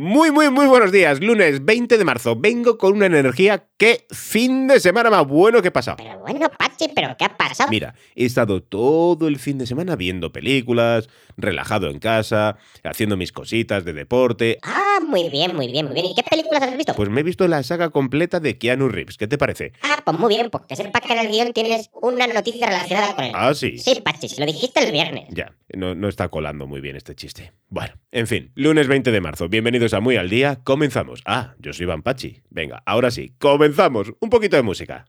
Muy, muy, muy buenos días. Lunes 20 de marzo. Vengo con una energía que fin de semana más bueno que he pasado. Pero bueno, Pachi, ¿pero qué ha pasado? Mira, he estado todo el fin de semana viendo películas, relajado en casa, haciendo mis cositas de deporte. Ah, muy bien, muy bien, muy bien. ¿Y qué películas has visto? Pues me he visto la saga completa de Keanu Reeves. ¿Qué te parece? Ah, pues muy bien, porque sepa que en el guion tienes una noticia relacionada con él. Ah, sí. Sí, Pachi, si lo dijiste el viernes. Ya, no, no está colando muy bien este chiste. Bueno, en fin, lunes 20 de marzo. Bienvenidos a Muy al Día. Comenzamos. Ah, yo soy Iván Pachi. Venga, ahora sí, comenzamos. Un poquito de música.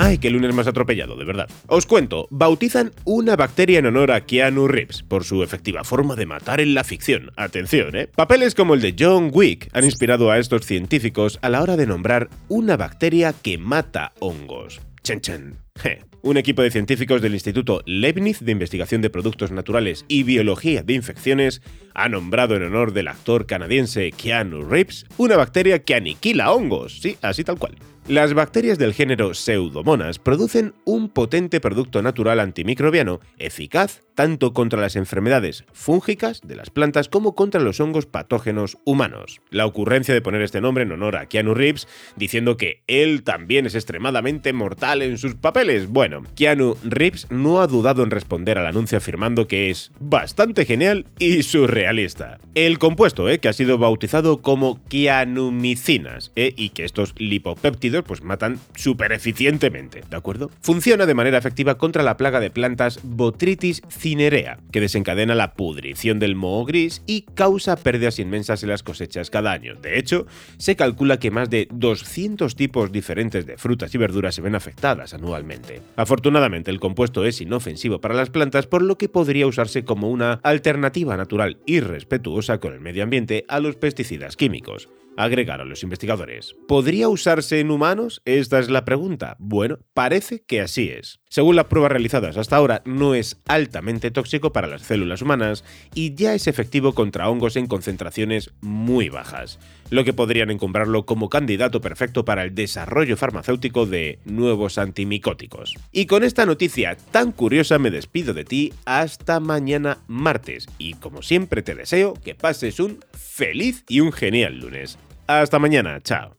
Ay, qué lunes más atropellado, de verdad. Os cuento, bautizan una bacteria en honor a Keanu Reeves por su efectiva forma de matar en la ficción. Atención, ¿eh? Papeles como el de John Wick han inspirado a estos científicos a la hora de nombrar una bacteria que mata hongos. Chen chen. Je. Un equipo de científicos del Instituto Leibniz de Investigación de Productos Naturales y Biología de Infecciones ha nombrado en honor del actor canadiense Keanu Reeves una bacteria que aniquila hongos. Sí, así tal cual. Las bacterias del género Pseudomonas producen un potente producto natural antimicrobiano eficaz tanto contra las enfermedades fúngicas de las plantas como contra los hongos patógenos humanos. La ocurrencia de poner este nombre en honor a Keanu Reeves, diciendo que él también es extremadamente mortal en sus papeles. Bueno, Keanu Reeves no ha dudado en responder al anuncio afirmando que es bastante genial y surrealista. El compuesto, eh, que ha sido bautizado como kianumicinas, eh, y que estos lipopéptidos pues matan súper eficientemente, ¿de acuerdo? Funciona de manera efectiva contra la plaga de plantas Botrytis cinerea, que desencadena la pudrición del moho gris y causa pérdidas inmensas en las cosechas cada año. De hecho, se calcula que más de 200 tipos diferentes de frutas y verduras se ven afectadas anualmente. Afortunadamente, el compuesto es inofensivo para las plantas, por lo que podría usarse como una alternativa natural y respetuosa con el medio ambiente a los pesticidas químicos agregaron los investigadores. ¿Podría usarse en humanos? Esta es la pregunta. Bueno, parece que así es. Según las pruebas realizadas hasta ahora, no es altamente tóxico para las células humanas y ya es efectivo contra hongos en concentraciones muy bajas, lo que podrían encumbrarlo como candidato perfecto para el desarrollo farmacéutico de nuevos antimicóticos. Y con esta noticia tan curiosa me despido de ti hasta mañana martes y como siempre te deseo que pases un feliz y un genial lunes. Hasta mañana, chao.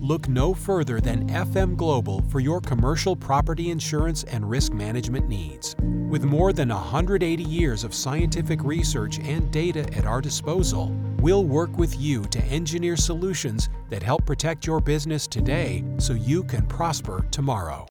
Look no further than FM Global for your commercial property insurance and risk management needs. With more than 180 years of scientific research and data at our disposal, we'll work with you to engineer solutions that help protect your business today so you can prosper tomorrow.